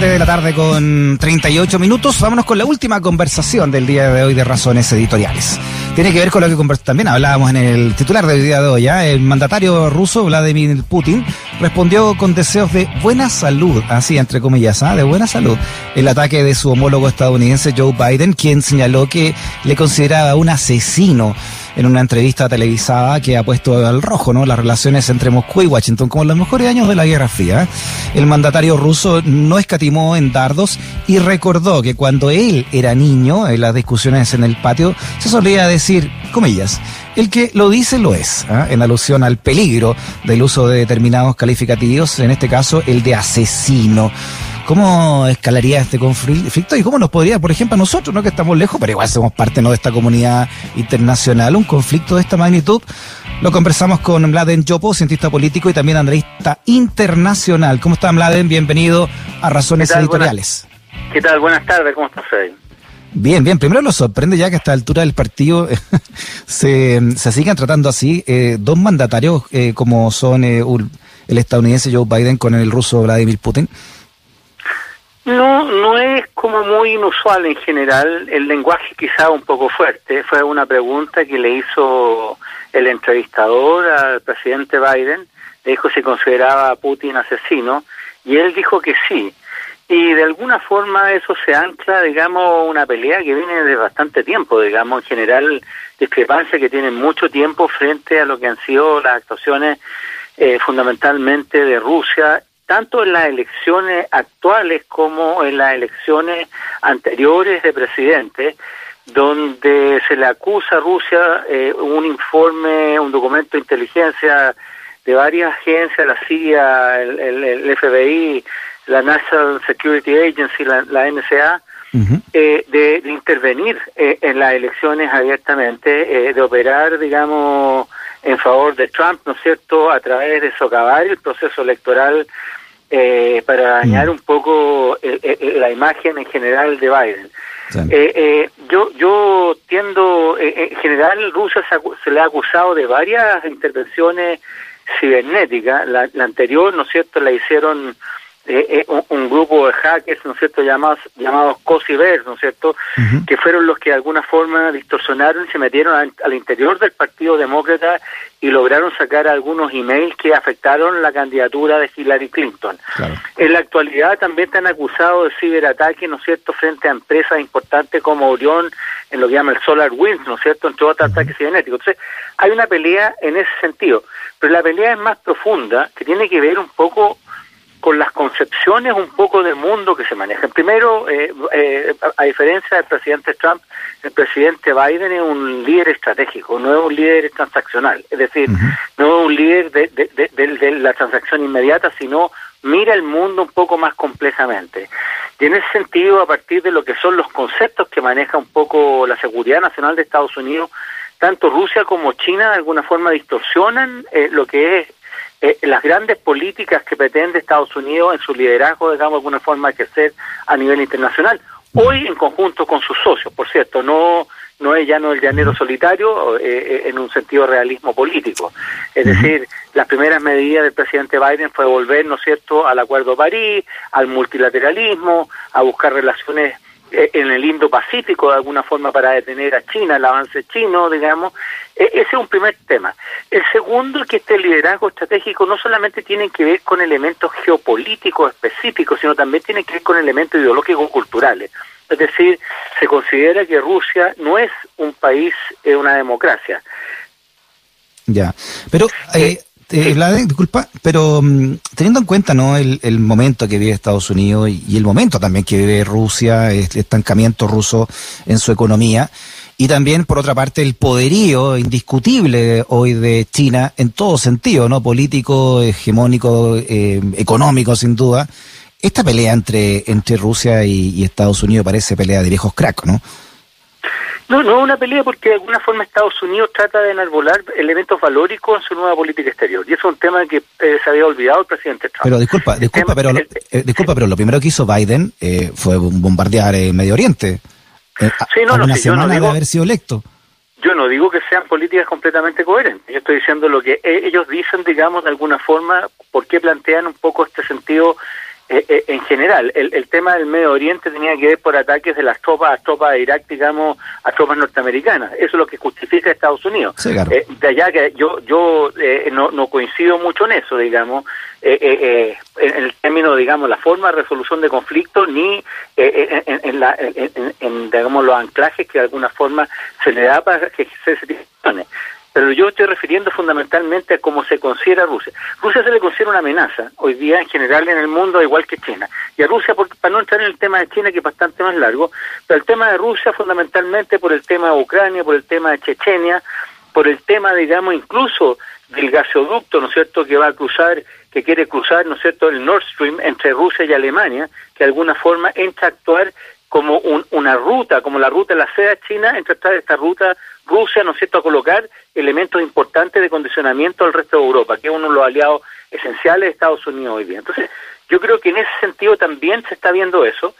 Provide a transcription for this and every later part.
de la tarde con 38 minutos. Vámonos con la última conversación del día de hoy de Razones Editoriales. Tiene que ver con lo que también hablábamos en el titular del día de hoy. ¿ya? El mandatario ruso Vladimir Putin respondió con deseos de buena salud, así entre comillas, ¿ah? de buena salud, el ataque de su homólogo estadounidense Joe Biden, quien señaló que le consideraba un asesino en una entrevista televisada que ha puesto al rojo ¿no? las relaciones entre Moscú y Washington como los mejores años de la Guerra Fría. El mandatario ruso no escatimó en dardos y recordó que cuando él era niño, en las discusiones en el patio, se solía decir, comillas, el que lo dice lo es, ¿ah? en alusión al peligro del uso de determinados calificativos, en este caso el de asesino. ¿Cómo escalaría este conflicto y cómo nos podría, por ejemplo, a nosotros, ¿no? que estamos lejos, pero igual somos parte ¿no? de esta comunidad internacional, un conflicto de esta magnitud? Lo conversamos con Mladen Yopo, cientista político y también andreísta internacional. ¿Cómo está Mladen? Bienvenido a Razones Editoriales. ¿Qué tal? Buenas tardes, ¿cómo estás, Freddy? Bien, bien. Primero nos sorprende ya que a esta altura del partido se, se sigan tratando así eh, dos mandatarios eh, como son eh, el estadounidense Joe Biden con el ruso Vladimir Putin. No, no es como muy inusual en general. El lenguaje quizá un poco fuerte. Fue una pregunta que le hizo el entrevistador al presidente Biden. Le dijo si consideraba a Putin asesino y él dijo que sí. Y de alguna forma eso se ancla, digamos, una pelea que viene de bastante tiempo, digamos, en general discrepancia que tiene mucho tiempo frente a lo que han sido las actuaciones eh, fundamentalmente de Rusia tanto en las elecciones actuales como en las elecciones anteriores de presidente, donde se le acusa a Rusia eh, un informe, un documento de inteligencia de varias agencias, la CIA, el, FBI, la National Security Agency, la, NSA, eh, de, intervenir eh, en las elecciones abiertamente, de operar, digamos, en favor de Trump, ¿no es cierto?, a través de socavar el proceso electoral eh, para dañar mm. un poco eh, eh, la imagen en general de Biden. yo yo tiendo, en general Rusia se, le ha acusado de varias intervenciones cibernéticas. La, la anterior, ¿no es cierto?, la hicieron eh, eh un, grupo de hackers, ¿no es cierto?, llamados, llamados COSIVER, ¿no es cierto?, que fueron los que de alguna forma distorsionaron y se metieron al, interior del Partido Demócrata y lograron sacar algunos emails que afectaron la candidatura de Hillary Clinton. En la actualidad también están acusados de ciberataque, ¿no es cierto?, frente a empresas importantes como Orión, en lo que llama el Solar Winds, ¿no es cierto?, entre otros ataques cibernéticos. Entonces, hay una pelea en ese sentido, pero la pelea es más profunda, que tiene que ver un poco con las concepciones un poco del mundo que se manejan. Primero, eh, eh, a diferencia del presidente Trump, el presidente Biden es un líder estratégico, no es un líder transaccional, es decir, no es un líder de, de, la transacción inmediata, sino mira el mundo un poco más complejamente. Y en ese sentido, a partir de lo que son los conceptos que maneja un poco la seguridad nacional de Estados Unidos, tanto Rusia como China de alguna forma distorsionan eh, lo que es eh, las grandes políticas que pretende Estados Unidos en su liderazgo, digamos, de alguna forma, ejercer a nivel internacional. Hoy en conjunto con sus socios, por cierto, no no es ya no el llanero solitario eh, eh, en un sentido de realismo político. Es decir, las primeras medidas del presidente Biden fue volver, ¿no es cierto?, al Acuerdo de París, al multilateralismo, a buscar relaciones en el Indo-Pacífico de alguna forma para detener a China, el avance chino, digamos. E, ese es un primer tema. El segundo es que este liderazgo estratégico no solamente tiene que ver con elementos geopolíticos específicos, sino también tiene que ver con elementos ideológicos culturales. Es decir, se considera que Rusia no es un país, es una democracia. Ya, pero eh, eh, disculpa, pero mm, teniendo en cuenta no el, momento que vive Estados Unidos y, el momento también que vive Rusia, el estancamiento ruso en su economía, y también, por otra parte, el poderío indiscutible hoy de China en todo sentido, ¿no? Político, hegemónico, eh, económico, sin duda. Esta pelea entre, entre Rusia y, y Estados Unidos parece pelea de viejos cracks, ¿no? No, no es una pelea porque de alguna forma Estados Unidos trata de enarbolar elementos valóricos en su nueva política exterior. Y eso es un tema que eh, se había olvidado el presidente Trump. Pero disculpa, disculpa, pero, lo, eh, disculpa, pero lo primero que hizo Biden eh, fue bombardear Medio Oriente. sí, no, no, yo no digo, de haber sido electo. Yo no digo que sean políticas completamente coherentes. Yo estoy diciendo lo que ellos dicen, digamos, de alguna forma, por qué plantean un poco este sentido eh, eh, en general, el, el, tema del Medio Oriente tenía que ver por ataques de las tropas a tropas de Irak, digamos, a tropas norteamericanas. Eso es lo que justifica Estados Unidos. Eh, de allá que yo yo no, no coincido mucho en eso, digamos, en el término, digamos, la forma de resolución de conflictos, ni en, la, en, digamos, los anclajes que de alguna forma se le da para que se tipo pero yo estoy refiriendo fundamentalmente a cómo se considera Rusia. Rusia se le considera una amenaza hoy día en general en el mundo, igual que China. Y a Rusia, para no entrar en el tema de China, que es bastante más largo, pero el tema de Rusia fundamentalmente por el tema de Ucrania, por el tema de Chechenia, por el tema, digamos, incluso del gasoducto, ¿no es cierto?, que va a cruzar, que quiere cruzar, ¿no es cierto?, el Nord Stream entre Rusia y Alemania, que de alguna forma entra a actuar como una ruta, como la ruta de la seda china, entra a esta ruta Rusia, ¿no es cierto?, a colocar elementos importantes de condicionamiento al resto de Europa, que es uno de los aliados esenciales de Estados Unidos hoy día. Entonces, yo creo que en ese sentido también se está viendo eso,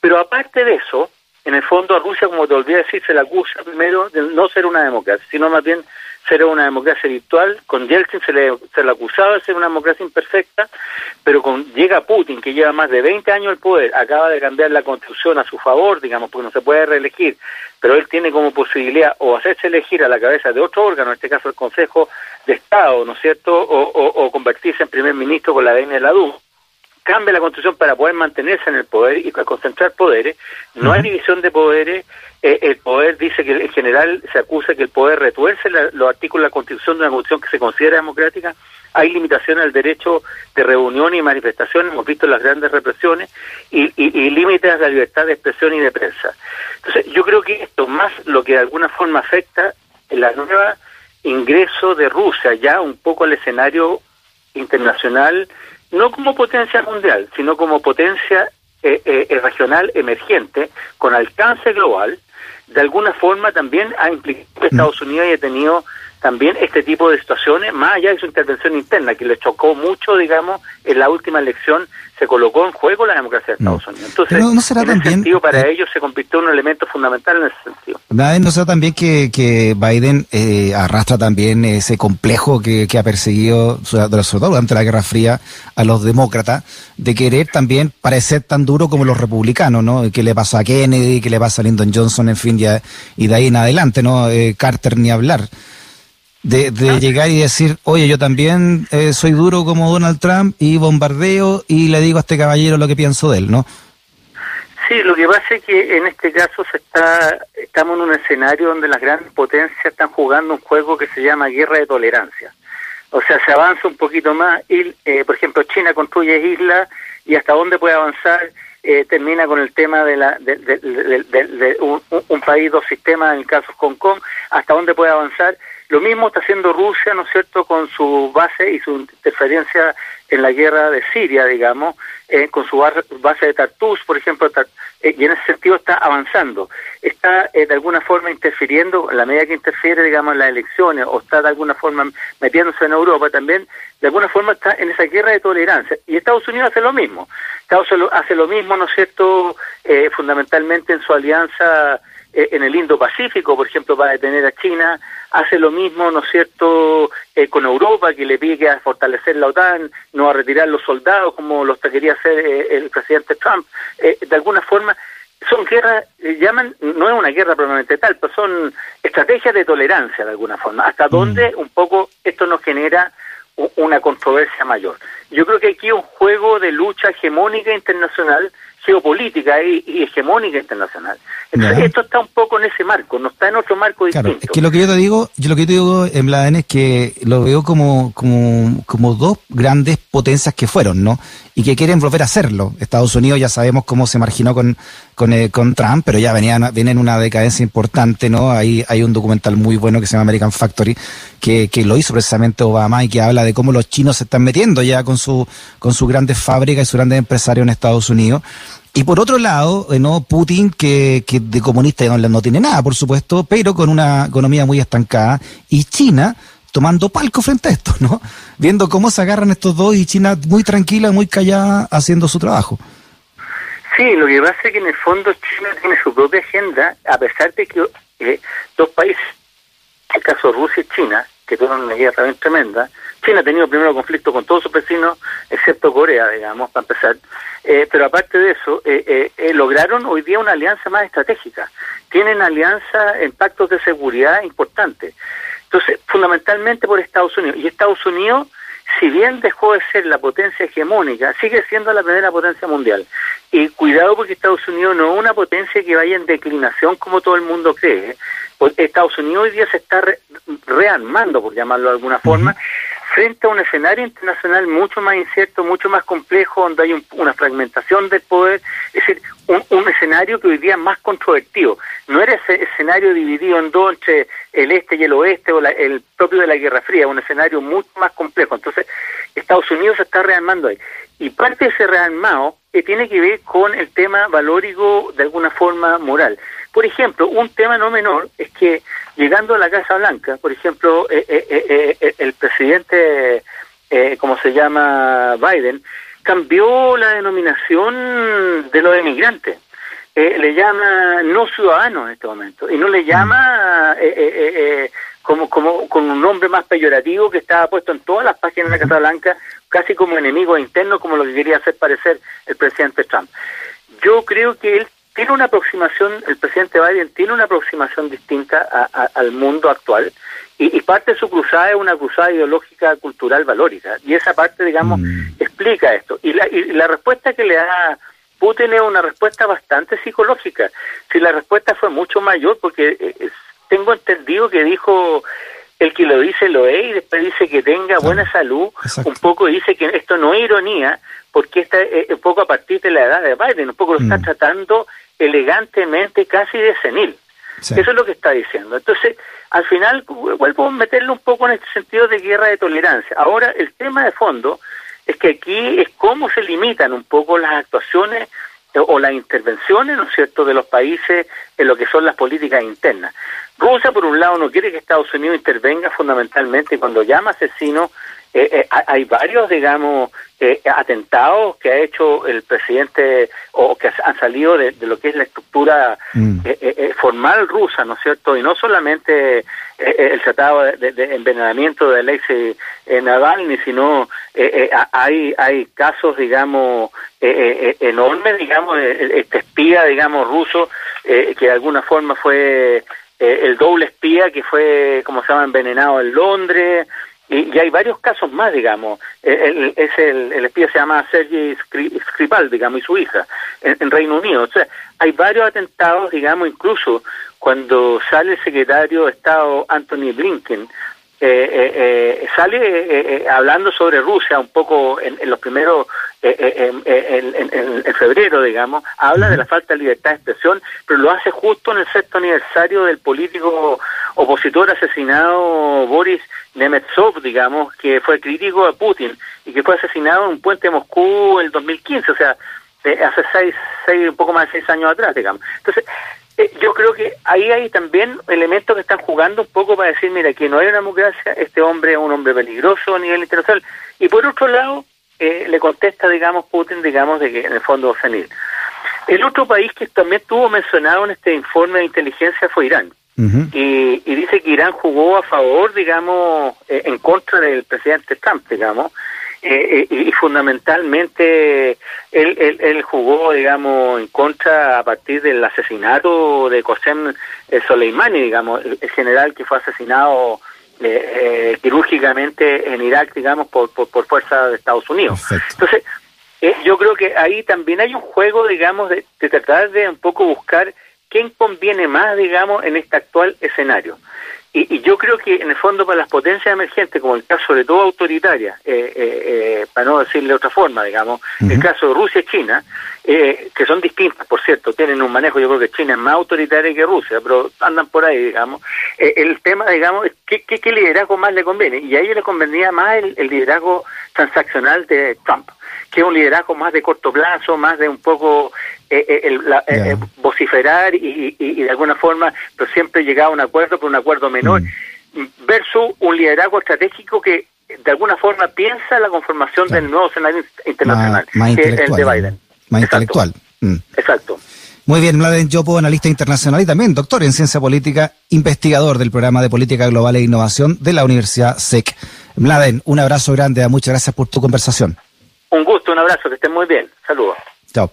pero aparte de eso, en el fondo a Rusia, como te olvidé decir, se la acusa primero de no ser una democracia, sino más bien ser una democracia virtual. Con Yeltsin se le, se le acusaba de ser una democracia imperfecta, pero con llega Putin, que lleva más de 20 años el poder, acaba de cambiar la constitución a su favor, digamos, porque no se puede reelegir, pero él tiene como posibilidad o hacerse elegir a la cabeza de otro órgano, en este caso el Consejo de Estado, ¿no es cierto?, o, convertirse en primer ministro con la ADN de la DUM cambia la constitución para poder mantenerse en el poder y concentrar poderes, no hay división de poderes, eh, el poder dice que en general se acusa que el poder retuerce los artículos de la constitución de una constitución que se considera democrática, hay limitaciones al derecho de reunión y manifestación, hemos visto las grandes represiones, y, y límites a la libertad de expresión y de prensa. Entonces, yo creo que esto, más lo que de alguna forma afecta la nueva ingreso de Rusia ya un poco al escenario internacional no como potencia mundial, sino como potencia eh, eh, regional emergente con alcance global, de alguna forma también ha implicado que. Estados Unidos haya tenido también este tipo de situaciones, más allá de su intervención interna, que le chocó mucho, digamos, en la última elección se colocó en juego la democracia de Estados Unidos. Entonces, no será en ese sentido, para eh, ellos se convirtió en un elemento fundamental en ese sentido. ¿No será también que, que Biden eh, arrastra también ese complejo que, que ha perseguido, sobre todo durante la Guerra Fría, a los demócratas, de querer también parecer tan duro como los republicanos, ¿no? Que le pasó a Kennedy, que le pasa a Lyndon Johnson, en fin, ya, y de ahí en adelante, ¿no? Eh, Carter ni hablar de, de llegar y decir, oye, yo también eh, soy duro como Donald Trump y bombardeo y le digo a este caballero lo que pienso de él, ¿no? Sí, lo que pasa es que en este caso se está, estamos en un escenario donde las grandes potencias están jugando un juego que se llama guerra de tolerancia. O sea, se avanza un poquito más, y, eh, por ejemplo, China construye islas y hasta dónde puede avanzar eh, termina con el tema de, la, de, de, un, un, país, dos sistemas, en el caso de Hong Kong, hasta dónde puede avanzar lo mismo está haciendo Rusia, ¿no es cierto?, con su base y su interferencia en la guerra de Siria, digamos, eh, con su base de Tartus, por ejemplo, eh, y en ese sentido está avanzando. Está eh, de alguna forma interfiriendo, en la medida que interfiere, digamos, en las elecciones, o está de alguna forma metiéndose en Europa también, de alguna forma está en esa guerra de tolerancia. Y Estados Unidos hace lo mismo. Estados Unidos hace lo mismo, ¿no es cierto?, fundamentalmente en su alianza en el Indo-Pacífico, por ejemplo, para detener a China, hace lo mismo, ¿no es cierto?, eh, con Europa, que le pide a fortalecer la OTAN, no a retirar los soldados como los que quería hacer eh, el presidente Trump. Eh, de alguna forma, son guerras, llaman, no es una guerra probablemente tal, pero son estrategias de tolerancia de alguna forma, hasta mm. donde un poco esto nos genera una controversia mayor. Yo creo que aquí un juego de lucha hegemónica internacional geopolítica y, hegemónica internacional. Entonces, esto está un poco en ese marco, no está en otro marco distinto. Claro, es que lo que yo te digo, yo lo que yo te digo en Bladen es que lo veo como, como, como dos grandes potencias que fueron, ¿no? Y que quieren volver a hacerlo. Estados Unidos ya sabemos cómo se marginó con, con, eh, Trump, pero ya venían, viene en una decadencia importante, ¿no? Hay, hay un documental muy bueno que se llama American Factory, que, que lo hizo precisamente Obama y que habla de cómo los chinos se están metiendo ya con su, con sus grandes fábricas y sus grandes empresarios en Estados Unidos. Y por otro lado, eh, ¿no? Putin, que, que de comunista no, no tiene nada, por supuesto, pero con una economía muy estancada, y China tomando palco frente a esto, ¿no? Viendo cómo se agarran estos dos y China muy tranquila, muy callada, haciendo su trabajo. Sí, lo que pasa es que en el fondo China tiene su propia agenda, a pesar de que eh, dos países, en el caso Rusia y China, que tuvieron una guerra también tremenda, China ha tenido primero conflicto con todos sus vecinos, excepto Corea, digamos, para empezar. Eh, pero aparte de eso, eh, eh, lograron hoy día una alianza más estratégica. Tienen alianza en pactos de seguridad importantes. Entonces, fundamentalmente por Estados Unidos. Y Estados Unidos, si bien dejó de ser la potencia hegemónica, sigue siendo la primera potencia mundial. Y cuidado porque Estados Unidos no es una potencia que vaya en declinación como todo el mundo cree. Estados Unidos hoy día se está rearmando, por llamarlo de alguna forma, frente a un escenario internacional mucho más incierto, mucho más complejo, donde hay una fragmentación del poder, es decir, un, escenario que hoy día es más controvertido. No era ese escenario dividido en dos entre el este y el oeste o el propio de la Guerra Fría, un escenario mucho más complejo. Entonces, Estados Unidos se está rearmando ahí. Y parte de ese rearmado eh, tiene que ver con el tema valórico de alguna forma moral. Por ejemplo, un tema no menor es que llegando a la Casa Blanca, por ejemplo, eh, eh, eh, el presidente, como se llama Biden, cambió la denominación de los emigrantes. le llama no ciudadano en este momento y no le llama como, como con un nombre más peyorativo que estaba puesto en todas las páginas de la Casa Blanca, casi como enemigo interno, como lo que quería hacer parecer el presidente Trump. Yo creo que él tiene una aproximación, el presidente Biden tiene una aproximación distinta al mundo actual y, parte de su cruzada es una cruzada ideológica, cultural, valórica. Y esa parte, digamos, mm. explica esto. Y la, y la respuesta que le da Putin es una respuesta bastante psicológica. Si la respuesta fue mucho mayor, porque eh, tengo entendido que dijo el que lo dice lo es y después dice que tenga buena salud, un poco dice que esto no es ironía, porque está eh, un poco a partir de la edad de Biden, un poco lo está mm. tratando elegantemente, casi de senil. Eso es lo que está diciendo. Entonces, al final, vuelvo a meterle un poco en este sentido de guerra de tolerancia. Ahora, el tema de fondo es que aquí es cómo se limitan un poco las actuaciones o las intervenciones, ¿no es cierto?, de los países en lo que son las políticas internas. Rusia, por un lado, no quiere que Estados Unidos intervenga fundamentalmente cuando llama asesino eh, eh, hay varios, digamos, eh, atentados que ha hecho el presidente o que han salido de, lo que es la estructura mm. formal rusa, ¿no es cierto? Y no solamente el tratado de, envenenamiento de Alexei Navalny, sino hay hay casos, digamos, enormes, digamos, este espía, digamos, ruso, que de alguna forma fue el doble espía que fue, como se llama, envenenado en Londres, y, hay varios casos más, digamos. El, es el, el espía se llama Sergei Skripal, digamos, y su hija, en, Reino Unido. O sea, hay varios atentados, digamos, incluso cuando sale el secretario de Estado Anthony Blinken, eh, eh, eh, sale eh, hablando sobre Rusia un poco en, los primeros, en, en, febrero, digamos, habla de la falta de libertad de expresión, pero lo hace justo en el sexto aniversario del político opositor asesinado Boris Nemetsov, digamos, que fue crítico de Putin y que fue asesinado en un puente de Moscú en el 2015, o sea, hace seis, seis, un poco más de seis años atrás, digamos. Entonces, eh, yo creo que ahí hay también elementos que están jugando un poco para decir, mira, que no hay una democracia, este hombre es un hombre peligroso a nivel internacional. Y por otro lado, eh, le contesta, digamos, Putin, digamos, de que en el fondo va a salir. El otro país que también tuvo mencionado en este informe de inteligencia fue Irán y, dice que Irán jugó a favor, digamos, eh, en contra del presidente Trump, digamos, eh, eh, y fundamentalmente él, él, jugó, digamos, en contra a partir del asesinato de Qasem Soleimani, digamos, el, general que fue asesinado quirúrgicamente en Irak, digamos, por, por, fuerza de Estados Unidos. Entonces, yo creo que ahí también hay un juego, digamos, de tratar de un poco buscar quién conviene más, digamos, en este actual escenario. Y, yo creo que en el fondo para las potencias emergentes, como el caso sobre todo autoritaria, eh, eh, eh, para no decirle de otra forma, digamos, el caso de Rusia y China, que son distintas, por cierto, tienen un manejo, yo creo que China es más autoritaria que Rusia, pero andan por ahí, digamos. el tema, digamos, es ¿qué, qué, liderazgo más le conviene, y a ellos le convenía más el liderazgo transaccional de Trump que es un liderazgo más de corto plazo, más de un poco eh, eh, el, eh, vociferar y, de alguna forma, pero siempre llegar a un acuerdo, por un acuerdo menor, mm. versus un liderazgo estratégico que de alguna forma piensa la conformación del nuevo escenario internacional, más, que es el de Biden. Más intelectual. Mm. Exacto. Muy bien, Mladen Yopo, analista internacional y también doctor en ciencia política, investigador del programa de política global e innovación de la Universidad SEC. Mladen, un abrazo grande, muchas gracias por tu conversación. Un gusto, un abrazo, que estén muy bien. Saludos.